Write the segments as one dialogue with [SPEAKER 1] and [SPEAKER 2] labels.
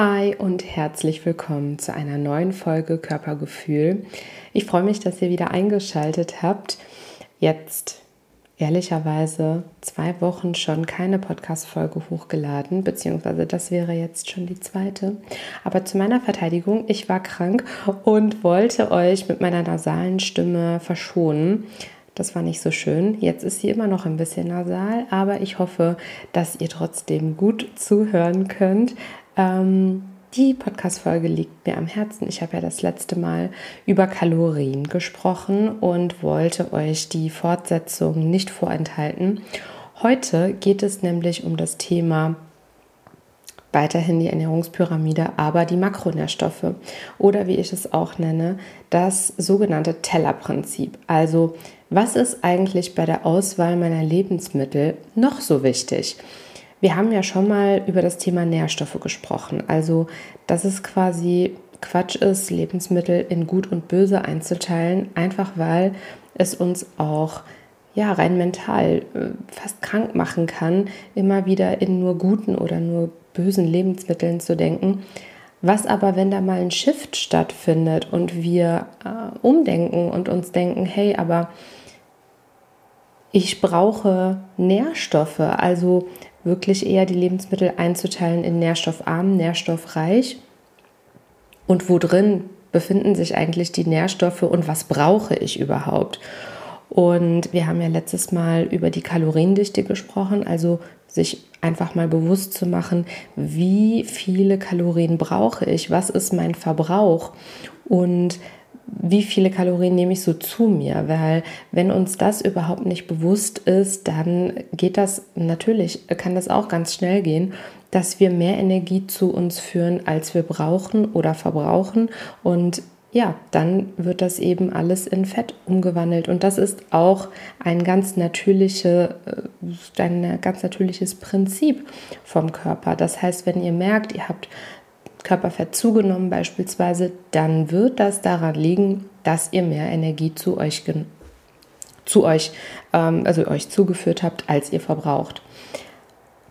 [SPEAKER 1] Hi und herzlich willkommen zu einer neuen Folge Körpergefühl. Ich freue mich, dass ihr wieder eingeschaltet habt. Jetzt ehrlicherweise zwei Wochen schon keine Podcast-Folge hochgeladen, beziehungsweise das wäre jetzt schon die zweite. Aber zu meiner Verteidigung, ich war krank und wollte euch mit meiner nasalen Stimme verschonen. Das war nicht so schön. Jetzt ist sie immer noch ein bisschen nasal, aber ich hoffe, dass ihr trotzdem gut zuhören könnt. Ähm, die Podcast-Folge liegt mir am Herzen. Ich habe ja das letzte Mal über Kalorien gesprochen und wollte euch die Fortsetzung nicht vorenthalten. Heute geht es nämlich um das Thema weiterhin die Ernährungspyramide, aber die Makronährstoffe oder wie ich es auch nenne, das sogenannte Tellerprinzip. Also was ist eigentlich bei der Auswahl meiner Lebensmittel noch so wichtig? Wir haben ja schon mal über das Thema Nährstoffe gesprochen. Also, dass es quasi Quatsch ist, Lebensmittel in gut und böse einzuteilen, einfach weil es uns auch ja, rein mental äh, fast krank machen kann, immer wieder in nur guten oder nur bösen Lebensmitteln zu denken. Was aber, wenn da mal ein Shift stattfindet und wir äh, umdenken und uns denken, hey, aber ich brauche Nährstoffe, also wirklich eher die Lebensmittel einzuteilen in nährstoffarm, nährstoffreich? Und wo drin befinden sich eigentlich die Nährstoffe und was brauche ich überhaupt. Und wir haben ja letztes Mal über die Kaloriendichte gesprochen, also sich einfach mal bewusst zu machen, wie viele Kalorien brauche ich, was ist mein Verbrauch? Und wie viele Kalorien nehme ich so zu mir, weil wenn uns das überhaupt nicht bewusst ist, dann geht das natürlich, kann das auch ganz schnell gehen, dass wir mehr Energie zu uns führen, als wir brauchen oder verbrauchen und ja, dann wird das eben alles in Fett umgewandelt. Und das ist auch ein ganz, natürliche, äh, ein ganz natürliches Prinzip vom Körper. Das heißt, wenn ihr merkt, ihr habt Körperfett zugenommen beispielsweise, dann wird das daran liegen, dass ihr mehr Energie zu euch, zu euch, ähm, also euch zugeführt habt, als ihr verbraucht.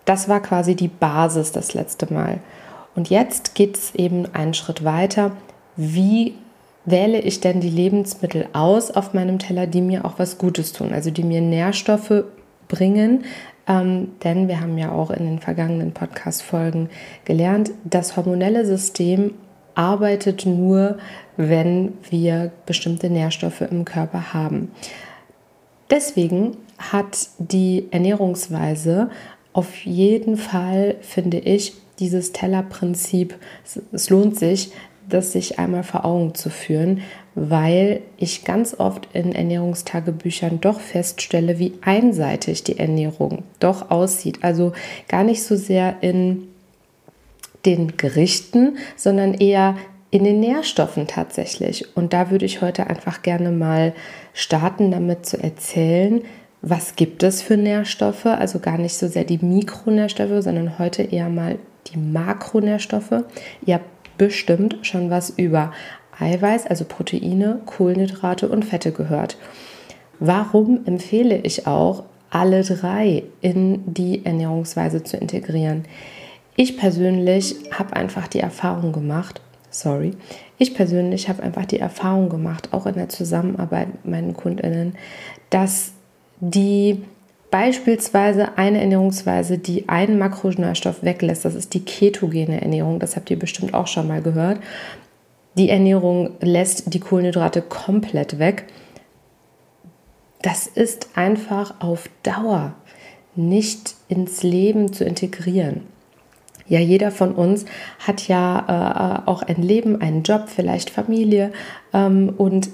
[SPEAKER 1] Das war quasi die Basis das letzte Mal. Und jetzt geht es eben einen Schritt weiter. Wie wähle ich denn die Lebensmittel aus auf meinem Teller, die mir auch was Gutes tun, also die mir Nährstoffe bringen, ähm, denn wir haben ja auch in den vergangenen Podcast-Folgen gelernt, das hormonelle System arbeitet nur, wenn wir bestimmte Nährstoffe im Körper haben. Deswegen hat die Ernährungsweise auf jeden Fall, finde ich, dieses Tellerprinzip, es lohnt sich, das sich einmal vor Augen zu führen, weil ich ganz oft in Ernährungstagebüchern doch feststelle, wie einseitig die Ernährung doch aussieht. Also gar nicht so sehr in den Gerichten, sondern eher in den Nährstoffen tatsächlich. Und da würde ich heute einfach gerne mal starten, damit zu erzählen, was gibt es für Nährstoffe, also gar nicht so sehr die Mikronährstoffe, sondern heute eher mal die Makronährstoffe. Ihr habt bestimmt schon was über Eiweiß, also Proteine, Kohlenhydrate und Fette gehört. Warum empfehle ich auch, alle drei in die Ernährungsweise zu integrieren? Ich persönlich habe einfach die Erfahrung gemacht, sorry, ich persönlich habe einfach die Erfahrung gemacht, auch in der Zusammenarbeit mit meinen Kundinnen, dass die beispielsweise eine Ernährungsweise, die einen Makronährstoff weglässt, das ist die ketogene Ernährung, das habt ihr bestimmt auch schon mal gehört, die Ernährung lässt die Kohlenhydrate komplett weg. Das ist einfach auf Dauer nicht ins Leben zu integrieren. Ja, jeder von uns hat ja äh, auch ein Leben, einen Job, vielleicht Familie ähm, und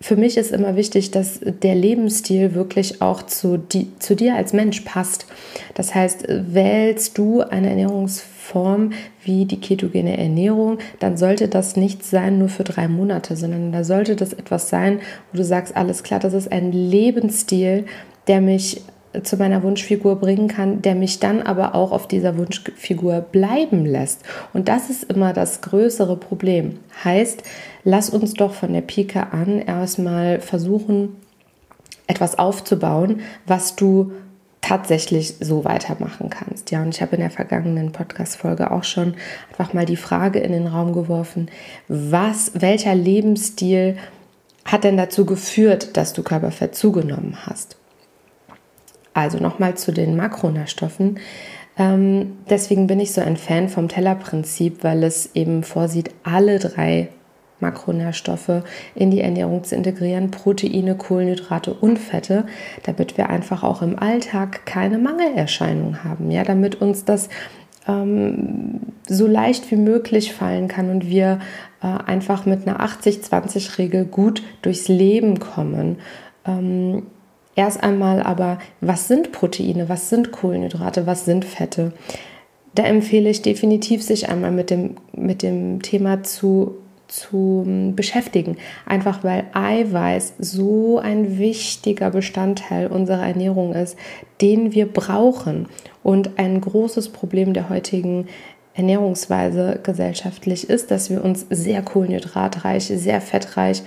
[SPEAKER 1] für mich ist immer wichtig, dass der Lebensstil wirklich auch zu, die, zu dir als Mensch passt. Das heißt, wählst du eine Ernährungsform wie die ketogene Ernährung, dann sollte das nicht sein nur für drei Monate, sondern da sollte das etwas sein, wo du sagst, alles klar, das ist ein Lebensstil, der mich zu meiner Wunschfigur bringen kann, der mich dann aber auch auf dieser Wunschfigur bleiben lässt. Und das ist immer das größere Problem. Heißt, lass uns doch von der Pike an erstmal versuchen, etwas aufzubauen, was du tatsächlich so weitermachen kannst. Ja, und ich habe in der vergangenen Podcast-Folge auch schon einfach mal die Frage in den Raum geworfen, was, welcher Lebensstil hat denn dazu geführt, dass du Körperfett zugenommen hast? Also nochmal zu den Makronährstoffen. Ähm, deswegen bin ich so ein Fan vom Tellerprinzip, weil es eben vorsieht, alle drei Makronährstoffe in die Ernährung zu integrieren, Proteine, Kohlenhydrate und Fette, damit wir einfach auch im Alltag keine Mangelerscheinung haben, ja, damit uns das ähm, so leicht wie möglich fallen kann und wir äh, einfach mit einer 80-20-Regel gut durchs Leben kommen. Ähm, Erst einmal aber, was sind Proteine, was sind Kohlenhydrate, was sind Fette? Da empfehle ich definitiv, sich einmal mit dem, mit dem Thema zu, zu ähm, beschäftigen. Einfach weil Eiweiß so ein wichtiger Bestandteil unserer Ernährung ist, den wir brauchen. Und ein großes Problem der heutigen Ernährungsweise gesellschaftlich ist, dass wir uns sehr kohlenhydratreich, sehr fettreich,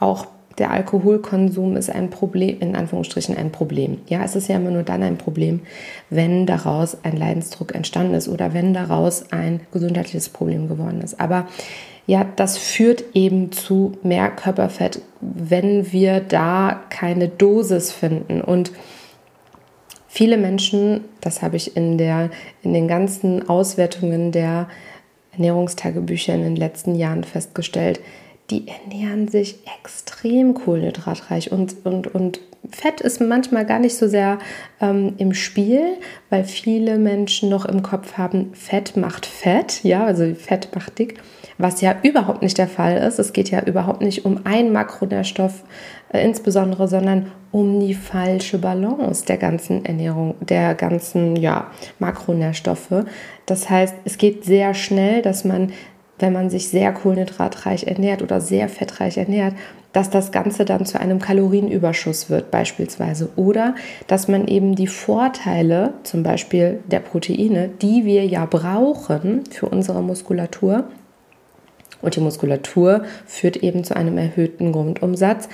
[SPEAKER 1] auch der Alkoholkonsum ist ein Problem, in Anführungsstrichen ein Problem. Ja, es ist ja immer nur dann ein Problem, wenn daraus ein Leidensdruck entstanden ist oder wenn daraus ein gesundheitliches Problem geworden ist. Aber ja, das führt eben zu mehr Körperfett, wenn wir da keine Dosis finden. Und viele Menschen, das habe ich in, der, in den ganzen Auswertungen der Ernährungstagebücher in den letzten Jahren festgestellt, die ernähren sich extrem kohlenhydratreich und, und, und Fett ist manchmal gar nicht so sehr ähm, im Spiel, weil viele Menschen noch im Kopf haben, Fett macht Fett, ja, also Fett macht dick, was ja überhaupt nicht der Fall ist. Es geht ja überhaupt nicht um einen Makronährstoff äh, insbesondere, sondern um die falsche Balance der ganzen Ernährung, der ganzen ja, Makronährstoffe. Das heißt, es geht sehr schnell, dass man wenn man sich sehr kohlenhydratreich ernährt oder sehr fettreich ernährt, dass das Ganze dann zu einem Kalorienüberschuss wird beispielsweise. Oder dass man eben die Vorteile, zum Beispiel der Proteine, die wir ja brauchen für unsere Muskulatur, und die Muskulatur führt eben zu einem erhöhten Grundumsatz,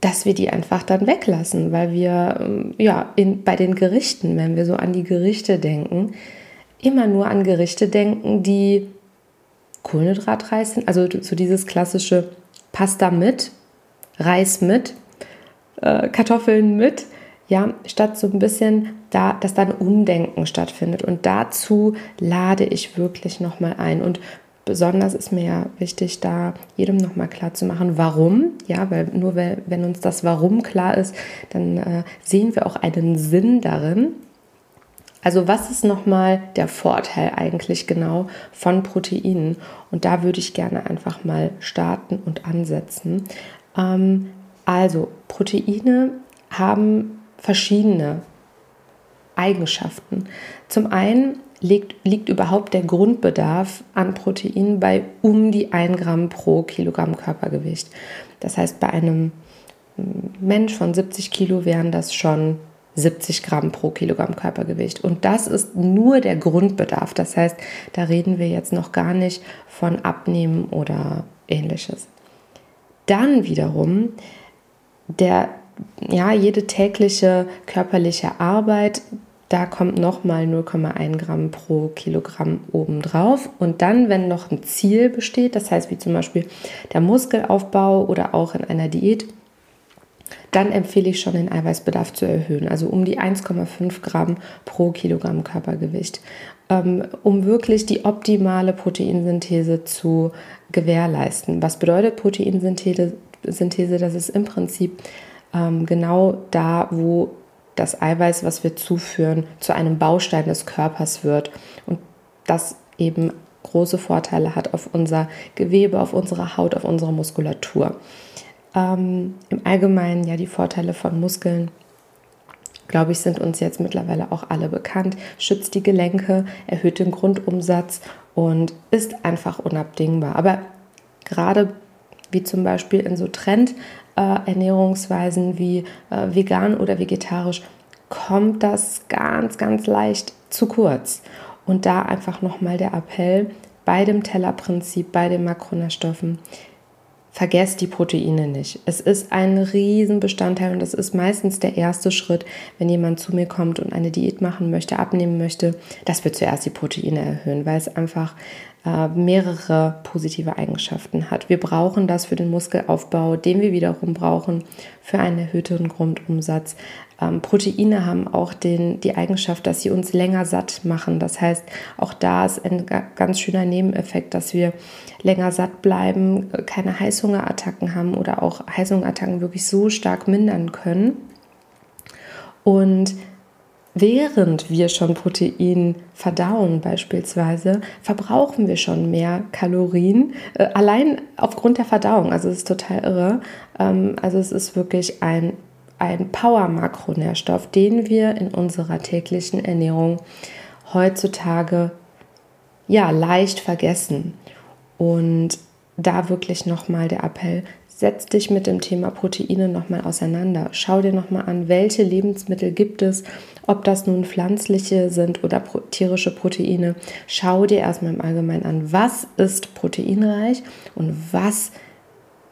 [SPEAKER 1] dass wir die einfach dann weglassen, weil wir ähm, ja in, bei den Gerichten, wenn wir so an die Gerichte denken, immer nur an Gerichte denken, die kohlenhydratreich sind. Also so dieses klassische Pasta mit, Reis mit, äh, Kartoffeln mit. Ja, statt so ein bisschen, da, dass da ein Umdenken stattfindet. Und dazu lade ich wirklich nochmal ein. Und besonders ist mir ja wichtig, da jedem nochmal klar zu machen, warum. Ja, weil nur wenn uns das Warum klar ist, dann äh, sehen wir auch einen Sinn darin. Also was ist nochmal der Vorteil eigentlich genau von Proteinen? Und da würde ich gerne einfach mal starten und ansetzen. Ähm, also Proteine haben verschiedene Eigenschaften. Zum einen liegt, liegt überhaupt der Grundbedarf an Proteinen bei um die 1 Gramm pro Kilogramm Körpergewicht. Das heißt, bei einem Mensch von 70 Kilo wären das schon 70 Gramm pro Kilogramm Körpergewicht. Und das ist nur der Grundbedarf. Das heißt, da reden wir jetzt noch gar nicht von Abnehmen oder ähnliches. Dann wiederum der, ja, jede tägliche körperliche Arbeit, da kommt nochmal 0,1 Gramm pro Kilogramm obendrauf. Und dann, wenn noch ein Ziel besteht, das heißt wie zum Beispiel der Muskelaufbau oder auch in einer Diät, dann empfehle ich schon den Eiweißbedarf zu erhöhen, also um die 1,5 Gramm pro Kilogramm Körpergewicht, ähm, um wirklich die optimale Proteinsynthese zu gewährleisten. Was bedeutet Proteinsynthese? Synthese, das ist im Prinzip ähm, genau da, wo das Eiweiß, was wir zuführen, zu einem Baustein des Körpers wird und das eben große Vorteile hat auf unser Gewebe, auf unsere Haut, auf unsere Muskulatur. Ähm, Im Allgemeinen ja die Vorteile von Muskeln glaube ich, sind uns jetzt mittlerweile auch alle bekannt, schützt die Gelenke, erhöht den Grundumsatz und ist einfach unabdingbar. Aber gerade wie zum Beispiel in so Trend-Ernährungsweisen äh, wie äh, vegan oder vegetarisch, kommt das ganz, ganz leicht zu kurz. Und da einfach nochmal der Appell bei dem Tellerprinzip, bei den Makronährstoffen, vergesst die Proteine nicht. Es ist ein Riesenbestandteil und das ist meistens der erste Schritt, wenn jemand zu mir kommt und eine Diät machen möchte, abnehmen möchte, dass wir zuerst die Proteine erhöhen, weil es einfach äh, mehrere positive Eigenschaften hat. Wir brauchen das für den Muskelaufbau, den wir wiederum brauchen für einen erhöhten Grundumsatz. Ähm, Proteine haben auch den, die Eigenschaft, dass sie uns länger satt machen. Das heißt, auch da ist ein ganz schöner Nebeneffekt, dass wir länger satt bleiben, keine Heißhungerattacken haben oder auch Heißhungerattacken wirklich so stark mindern können. Und während wir schon Protein verdauen beispielsweise, verbrauchen wir schon mehr Kalorien, äh, allein aufgrund der Verdauung. Also es ist total irre. Ähm, also es ist wirklich ein, ein Power-Makronährstoff, den wir in unserer täglichen Ernährung heutzutage ja leicht vergessen. Und da wirklich nochmal der Appell, setz dich mit dem Thema Proteine nochmal auseinander. Schau dir nochmal an, welche Lebensmittel gibt es, ob das nun pflanzliche sind oder tierische Proteine. Schau dir erstmal im Allgemeinen an, was ist proteinreich und was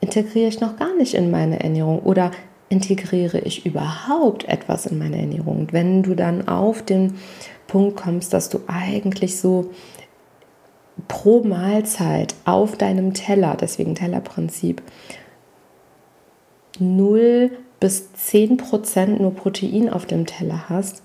[SPEAKER 1] integriere ich noch gar nicht in meine Ernährung oder integriere ich überhaupt etwas in meine Ernährung. Und wenn du dann auf den Punkt kommst, dass du eigentlich so pro Mahlzeit auf deinem Teller, deswegen Tellerprinzip, 0 bis 10 Prozent nur Protein auf dem Teller hast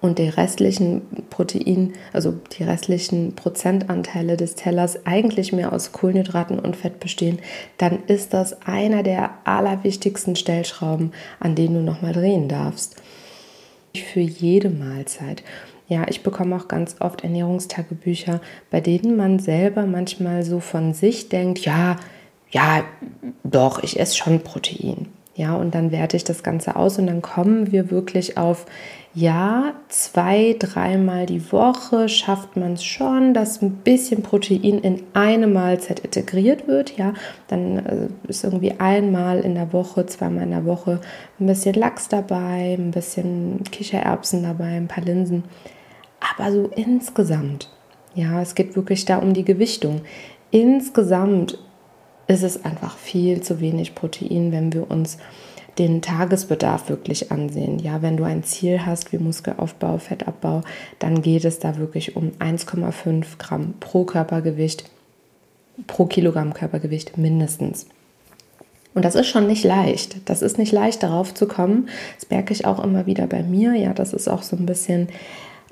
[SPEAKER 1] und die restlichen Protein, also die restlichen Prozentanteile des Tellers eigentlich mehr aus Kohlenhydraten und Fett bestehen, dann ist das einer der allerwichtigsten Stellschrauben, an denen du nochmal drehen darfst. Für jede Mahlzeit. Ja, ich bekomme auch ganz oft Ernährungstagebücher, bei denen man selber manchmal so von sich denkt, ja, ja, doch, ich esse schon Protein. Ja, und dann werte ich das Ganze aus und dann kommen wir wirklich auf, ja, zwei, dreimal die Woche schafft man es schon, dass ein bisschen Protein in eine Mahlzeit integriert wird. Ja, dann äh, ist irgendwie einmal in der Woche, zweimal in der Woche ein bisschen Lachs dabei, ein bisschen Kichererbsen dabei, ein paar Linsen. Aber so insgesamt, ja, es geht wirklich da um die Gewichtung. Insgesamt ist es einfach viel zu wenig Protein, wenn wir uns den Tagesbedarf wirklich ansehen. Ja, wenn du ein Ziel hast wie Muskelaufbau, Fettabbau, dann geht es da wirklich um 1,5 Gramm pro Körpergewicht, pro Kilogramm Körpergewicht mindestens. Und das ist schon nicht leicht. Das ist nicht leicht, darauf zu kommen. Das merke ich auch immer wieder bei mir. Ja, das ist auch so ein bisschen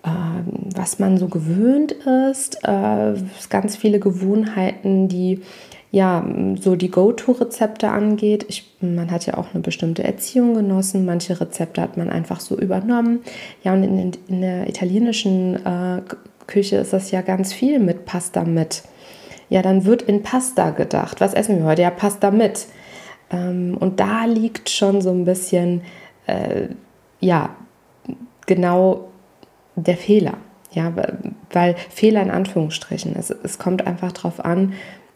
[SPEAKER 1] ähm, was man so gewöhnt ist, äh, ganz viele Gewohnheiten, die ja, so die Go-To-Rezepte angeht. Ich, man hat ja auch eine bestimmte Erziehung genossen. Manche Rezepte hat man einfach so übernommen. Ja, und in, in der italienischen äh, Küche ist das ja ganz viel mit Pasta mit. Ja, dann wird in Pasta gedacht. Was essen wir heute? Ja, Pasta mit. Ähm, und da liegt schon so ein bisschen, äh, ja, genau der Fehler. Ja, weil Fehler in Anführungsstrichen. Es, es kommt einfach darauf an,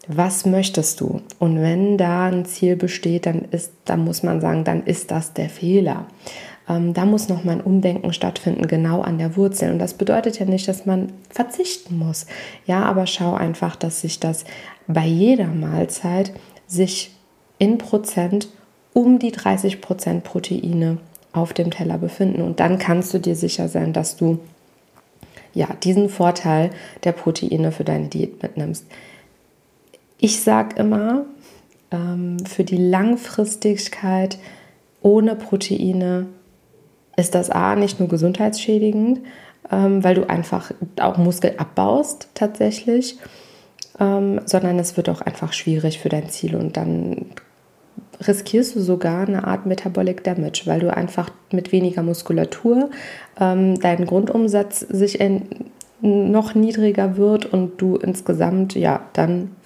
[SPEAKER 1] was möchtest du? Und wenn da ein Ziel besteht, dann ist, dann muss man sagen, dann ist das der Fehler. Ähm, da muss noch mal ein Umdenken stattfinden, genau an der Wurzel. Und das bedeutet ja nicht, dass man verzichten muss. Ja, aber schau einfach, dass sich das bei jeder Mahlzeit sich in Prozent um die 30 Prozent Proteine auf dem Teller befinden. Und dann kannst du dir sicher sein, dass du ja diesen Vorteil der Proteine für deine Diät mitnimmst. Ich sage immer, ähm, für die Langfristigkeit ohne Proteine ist das A nicht nur gesundheitsschädigend, ähm, weil du einfach auch Muskel abbaust tatsächlich, ähm, sondern es wird auch einfach schwierig für dein Ziel und dann riskierst du sogar eine Art Metabolic Damage, weil du einfach mit weniger Muskulatur ähm, deinen Grundumsatz sich in, noch niedriger wird und du insgesamt ja dann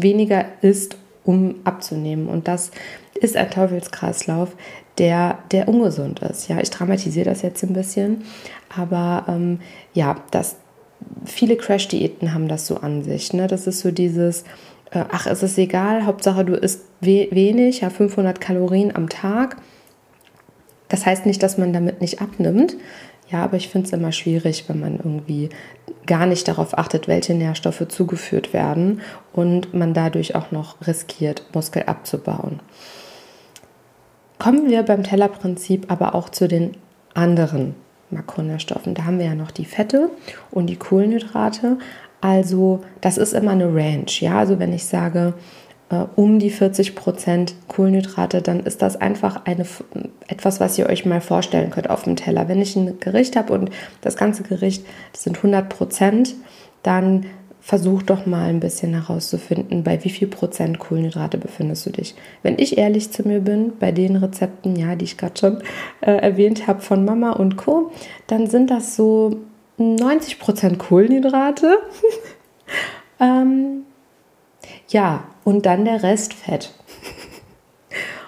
[SPEAKER 1] weniger isst, um abzunehmen. Und das ist ein Teufelskreislauf, der, der ungesund ist. Ja, ich dramatisiere das jetzt ein bisschen, aber ähm, ja, das, viele Crash-Diäten haben das so an sich. Ne? Das ist so dieses, äh, ach, es ist egal, Hauptsache du isst we wenig, ja, 500 Kalorien am Tag. Das heißt nicht, dass man damit nicht abnimmt. Ja, aber ich finde es immer schwierig, wenn man irgendwie gar nicht darauf achtet, welche Nährstoffe zugeführt werden und man dadurch auch noch riskiert, Muskel abzubauen. Kommen wir beim Tellerprinzip aber auch zu den anderen Makronährstoffen. Da haben wir ja noch die Fette und die Kohlenhydrate. Also das ist immer eine Range. Ja, also wenn ich sage um die 40 Prozent Kohlenhydrate, dann ist das einfach eine, etwas, was ihr euch mal vorstellen könnt auf dem Teller. Wenn ich ein Gericht habe und das ganze Gericht das sind 100 Prozent, dann versuch doch mal ein bisschen herauszufinden, bei wie viel Prozent Kohlenhydrate befindest du dich. Wenn ich ehrlich zu mir bin, bei den Rezepten, ja, die ich gerade schon äh, erwähnt habe von Mama und Co., dann sind das so 90 Prozent Kohlenhydrate. ähm, ja, und dann der Rest Fett.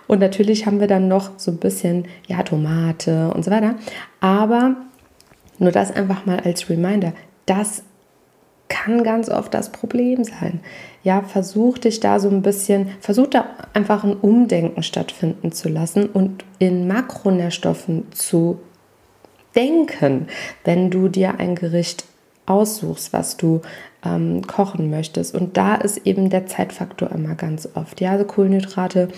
[SPEAKER 1] und natürlich haben wir dann noch so ein bisschen, ja, Tomate und so weiter. Aber nur das einfach mal als Reminder. Das kann ganz oft das Problem sein. Ja, versuch dich da so ein bisschen, versuch da einfach ein Umdenken stattfinden zu lassen und in Makronährstoffen zu denken, wenn du dir ein Gericht aussuchst, was du ähm, kochen möchtest. Und da ist eben der Zeitfaktor immer ganz oft. Ja, also Kohlenhydrate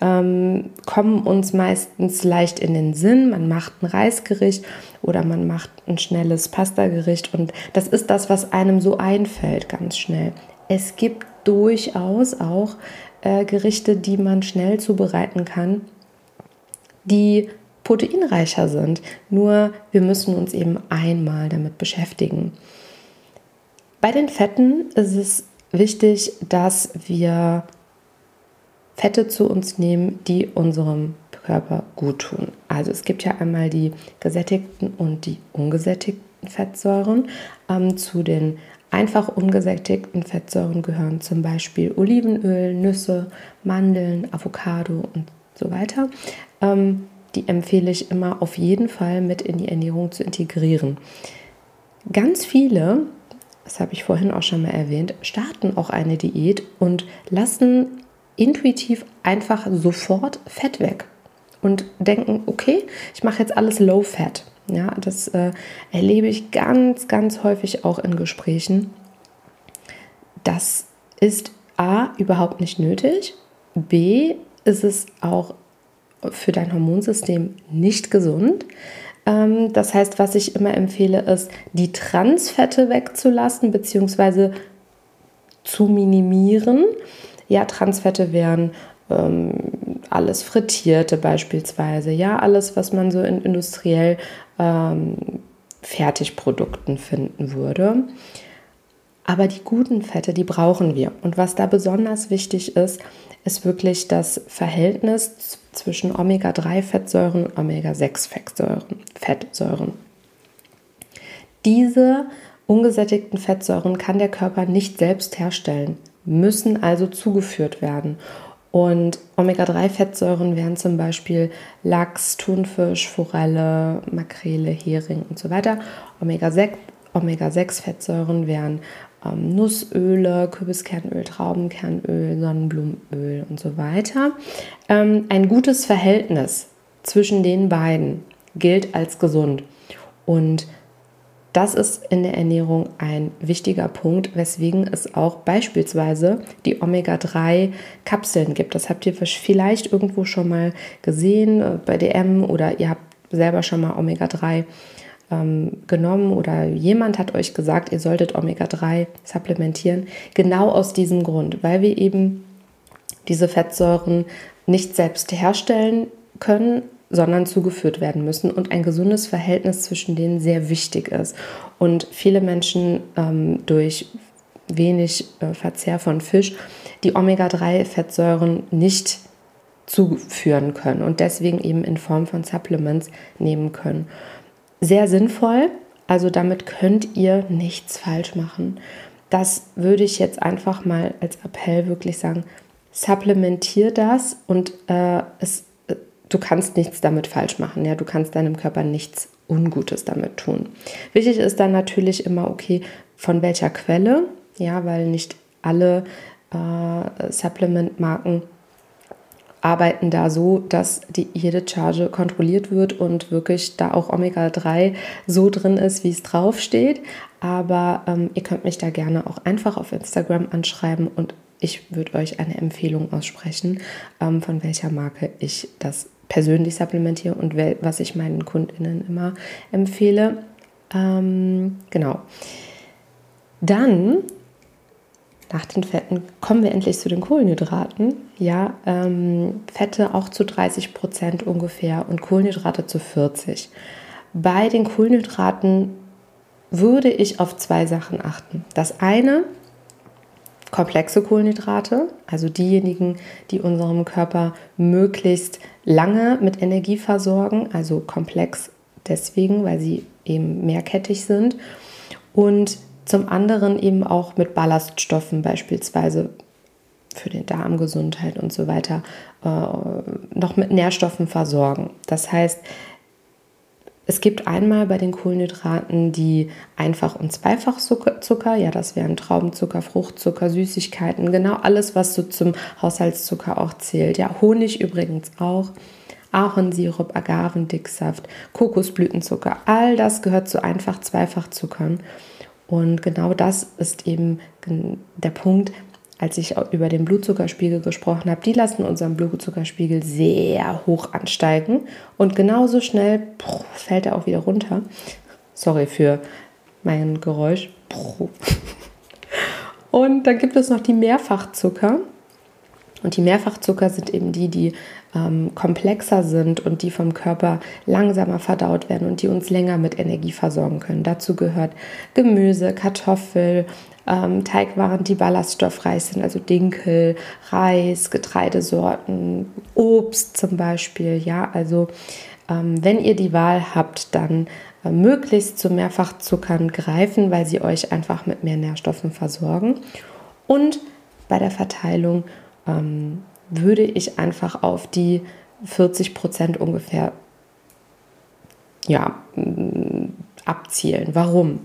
[SPEAKER 1] ähm, kommen uns meistens leicht in den Sinn. Man macht ein Reisgericht oder man macht ein schnelles Pastagericht und das ist das, was einem so einfällt, ganz schnell. Es gibt durchaus auch äh, Gerichte, die man schnell zubereiten kann, die proteinreicher sind. Nur wir müssen uns eben einmal damit beschäftigen. Bei den Fetten ist es wichtig, dass wir Fette zu uns nehmen, die unserem Körper gut tun. Also es gibt ja einmal die gesättigten und die ungesättigten Fettsäuren. Ähm, zu den einfach ungesättigten Fettsäuren gehören zum Beispiel Olivenöl, Nüsse, Mandeln, Avocado und so weiter. Ähm, die empfehle ich immer auf jeden Fall mit in die Ernährung zu integrieren. Ganz viele das habe ich vorhin auch schon mal erwähnt, starten auch eine Diät und lassen intuitiv einfach sofort Fett weg und denken, okay, ich mache jetzt alles low fat. Ja, das äh, erlebe ich ganz, ganz häufig auch in Gesprächen. Das ist A überhaupt nicht nötig. B ist es auch für dein Hormonsystem nicht gesund. Ähm, das heißt, was ich immer empfehle, ist, die Transfette wegzulassen bzw. zu minimieren. Ja, Transfette wären ähm, alles Frittierte beispielsweise, ja, alles, was man so in industriell ähm, Fertigprodukten finden würde. Aber die guten Fette, die brauchen wir. Und was da besonders wichtig ist, ist wirklich das Verhältnis zwischen Omega-3-Fettsäuren und Omega-6-Fettsäuren. Fettsäuren. Diese ungesättigten Fettsäuren kann der Körper nicht selbst herstellen, müssen also zugeführt werden. Und Omega-3-Fettsäuren wären zum Beispiel Lachs, Thunfisch, Forelle, Makrele, Hering und so weiter. Omega-6-Fettsäuren wären ähm, Nussöle, Kürbiskernöl, Traubenkernöl, Sonnenblumenöl und so weiter. Ähm, ein gutes Verhältnis zwischen den beiden gilt als gesund. Und das ist in der Ernährung ein wichtiger Punkt, weswegen es auch beispielsweise die Omega-3-Kapseln gibt. Das habt ihr vielleicht irgendwo schon mal gesehen äh, bei DM oder ihr habt selber schon mal Omega-3 ähm, genommen oder jemand hat euch gesagt, ihr solltet Omega-3 supplementieren. Genau aus diesem Grund, weil wir eben diese Fettsäuren nicht selbst herstellen können, sondern zugeführt werden müssen und ein gesundes Verhältnis zwischen denen sehr wichtig ist. Und viele Menschen ähm, durch wenig äh, Verzehr von Fisch die Omega-3-Fettsäuren nicht zuführen können und deswegen eben in Form von Supplements nehmen können sehr sinnvoll, Also damit könnt ihr nichts falsch machen. Das würde ich jetzt einfach mal als Appell wirklich sagen. Supplementier das und äh, es, äh, du kannst nichts damit falsch machen. Ja, du kannst deinem Körper nichts Ungutes damit tun. Wichtig ist dann natürlich immer, okay, von welcher Quelle, ja, weil nicht alle äh, Supplement-Marken arbeiten da so, dass die, jede Charge kontrolliert wird und wirklich da auch Omega-3 so drin ist, wie es draufsteht. Aber ähm, ihr könnt mich da gerne auch einfach auf Instagram anschreiben und ich würde euch eine Empfehlung aussprechen, ähm, von welcher Marke ich das persönlich supplementiere und was ich meinen KundInnen immer empfehle. Ähm, genau. Dann nach den Fetten kommen wir endlich zu den Kohlenhydraten. Ja, ähm, Fette auch zu 30 Prozent ungefähr und Kohlenhydrate zu 40. Bei den Kohlenhydraten würde ich auf zwei Sachen achten. Das eine, komplexe Kohlenhydrate, also diejenigen, die unserem Körper möglichst lange mit Energie versorgen, also komplex deswegen, weil sie eben mehrkettig sind. Und zum anderen eben auch mit Ballaststoffen, beispielsweise für die Darmgesundheit und so weiter, äh, noch mit Nährstoffen versorgen. Das heißt, es gibt einmal bei den Kohlenhydraten die Einfach- und Zweifachzucker. Ja, das wären Traubenzucker, Fruchtzucker, Süßigkeiten, genau alles, was so zum Haushaltszucker auch zählt. Ja, Honig übrigens auch. Ahornsirup, Agavendicksaft, Kokosblütenzucker, all das gehört zu Einfach-Zweifachzuckern. Und genau das ist eben der Punkt, als ich über den Blutzuckerspiegel gesprochen habe. Die lassen unseren Blutzuckerspiegel sehr hoch ansteigen und genauso schnell fällt er auch wieder runter. Sorry für mein Geräusch. Und dann gibt es noch die Mehrfachzucker. Und die Mehrfachzucker sind eben die, die ähm, komplexer sind und die vom Körper langsamer verdaut werden und die uns länger mit Energie versorgen können. Dazu gehört Gemüse, Kartoffel, ähm, Teigwaren, die ballaststoffreich sind, also Dinkel, Reis, Getreidesorten, Obst zum Beispiel. Ja, also ähm, wenn ihr die Wahl habt, dann äh, möglichst zu Mehrfachzuckern greifen, weil sie euch einfach mit mehr Nährstoffen versorgen. Und bei der Verteilung ähm, würde ich einfach auf die 40 Prozent ungefähr ja, mm, abzielen. Warum?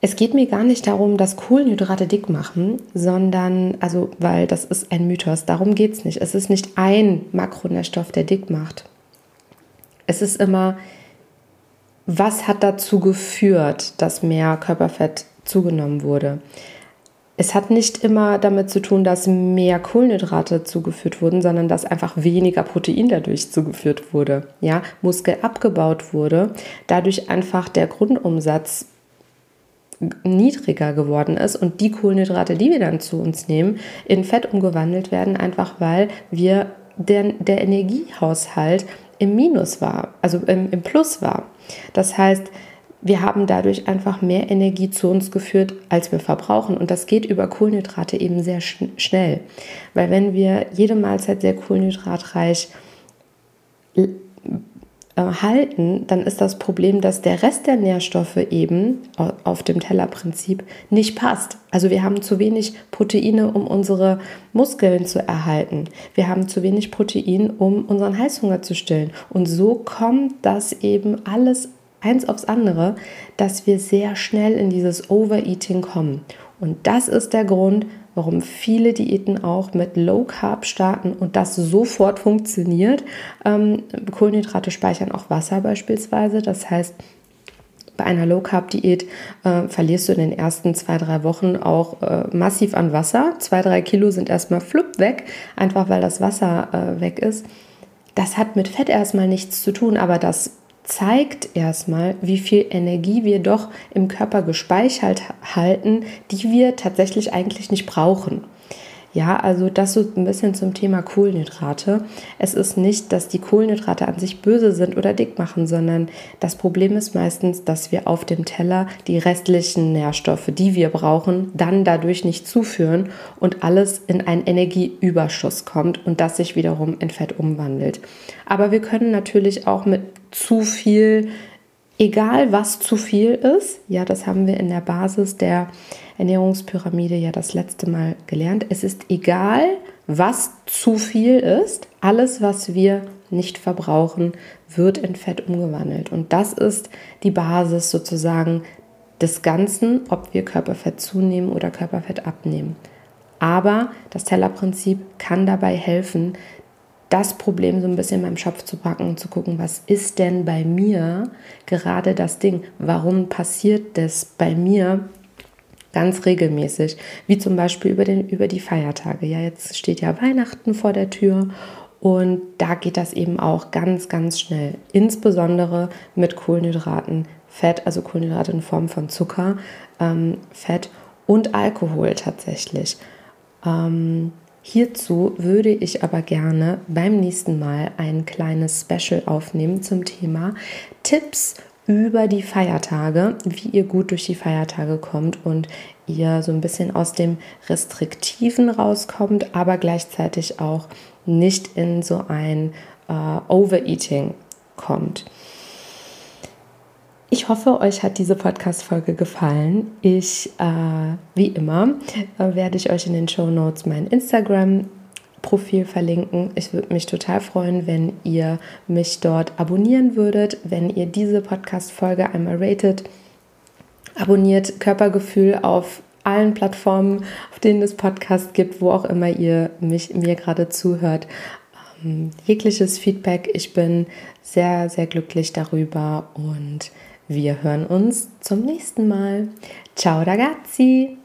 [SPEAKER 1] Es geht mir gar nicht darum, dass Kohlenhydrate dick machen, sondern, also, weil das ist ein Mythos, darum geht es nicht. Es ist nicht ein Makronährstoff, der dick macht. Es ist immer, was hat dazu geführt, dass mehr Körperfett zugenommen wurde? Es hat nicht immer damit zu tun, dass mehr Kohlenhydrate zugeführt wurden, sondern dass einfach weniger Protein dadurch zugeführt wurde. Ja, Muskel abgebaut wurde, dadurch einfach der Grundumsatz niedriger geworden ist und die Kohlenhydrate, die wir dann zu uns nehmen, in Fett umgewandelt werden, einfach weil wir der, der Energiehaushalt im Minus war, also im, im Plus war. Das heißt, wir haben dadurch einfach mehr Energie zu uns geführt, als wir verbrauchen. Und das geht über Kohlenhydrate eben sehr schn schnell. Weil wenn wir jede Mahlzeit sehr kohlenhydratreich äh, halten, dann ist das Problem, dass der Rest der Nährstoffe eben auf dem Tellerprinzip nicht passt. Also wir haben zu wenig Proteine, um unsere Muskeln zu erhalten. Wir haben zu wenig Protein, um unseren Heißhunger zu stillen. Und so kommt das eben alles eins aufs andere, dass wir sehr schnell in dieses Overeating kommen. Und das ist der Grund, warum viele Diäten auch mit Low Carb starten und das sofort funktioniert. Ähm, Kohlenhydrate speichern auch Wasser beispielsweise. Das heißt, bei einer Low Carb Diät äh, verlierst du in den ersten zwei, drei Wochen auch äh, massiv an Wasser. Zwei, drei Kilo sind erstmal flupp weg, einfach weil das Wasser äh, weg ist. Das hat mit Fett erstmal nichts zu tun, aber das zeigt erstmal, wie viel Energie wir doch im Körper gespeichert halten, die wir tatsächlich eigentlich nicht brauchen. Ja, also das so ein bisschen zum Thema Kohlenhydrate. Es ist nicht, dass die Kohlenhydrate an sich böse sind oder dick machen, sondern das Problem ist meistens, dass wir auf dem Teller die restlichen Nährstoffe, die wir brauchen, dann dadurch nicht zuführen und alles in einen Energieüberschuss kommt und das sich wiederum in Fett umwandelt. Aber wir können natürlich auch mit zu viel egal was zu viel ist, ja, das haben wir in der Basis der Ernährungspyramide ja das letzte Mal gelernt. Es ist egal, was zu viel ist. Alles, was wir nicht verbrauchen, wird in Fett umgewandelt. Und das ist die Basis sozusagen des Ganzen, ob wir Körperfett zunehmen oder Körperfett abnehmen. Aber das Tellerprinzip kann dabei helfen, das Problem so ein bisschen meinem Schopf zu packen und zu gucken, was ist denn bei mir gerade das Ding? Warum passiert das bei mir ganz regelmäßig? Wie zum Beispiel über, den, über die Feiertage. Ja, jetzt steht ja Weihnachten vor der Tür und da geht das eben auch ganz, ganz schnell. Insbesondere mit Kohlenhydraten, Fett, also Kohlenhydrate in Form von Zucker, ähm, Fett und Alkohol tatsächlich. Ähm, hierzu würde ich aber gerne beim nächsten Mal ein kleines Special aufnehmen zum Thema Tipps über die Feiertage, wie ihr gut durch die Feiertage kommt und ihr so ein bisschen aus dem Restriktiven rauskommt, aber gleichzeitig auch nicht in so ein äh, Overeating kommt. Ich hoffe, euch hat diese Podcast-Folge gefallen. Ich, äh, wie immer, äh, werde ich euch in den Show Notes mein Instagram-Profil verlinken. Ich würde mich total freuen, wenn ihr mich dort abonnieren würdet, wenn ihr diese Podcast-Folge einmal ratet. Abonniert Körpergefühl auf allen Plattformen, auf denen es Podcasts gibt, wo auch immer ihr mich, mir gerade zuhört. Ähm, jegliches Feedback. Ich bin sehr, sehr glücklich darüber und wir hören uns zum nächsten Mal. Ciao ragazzi!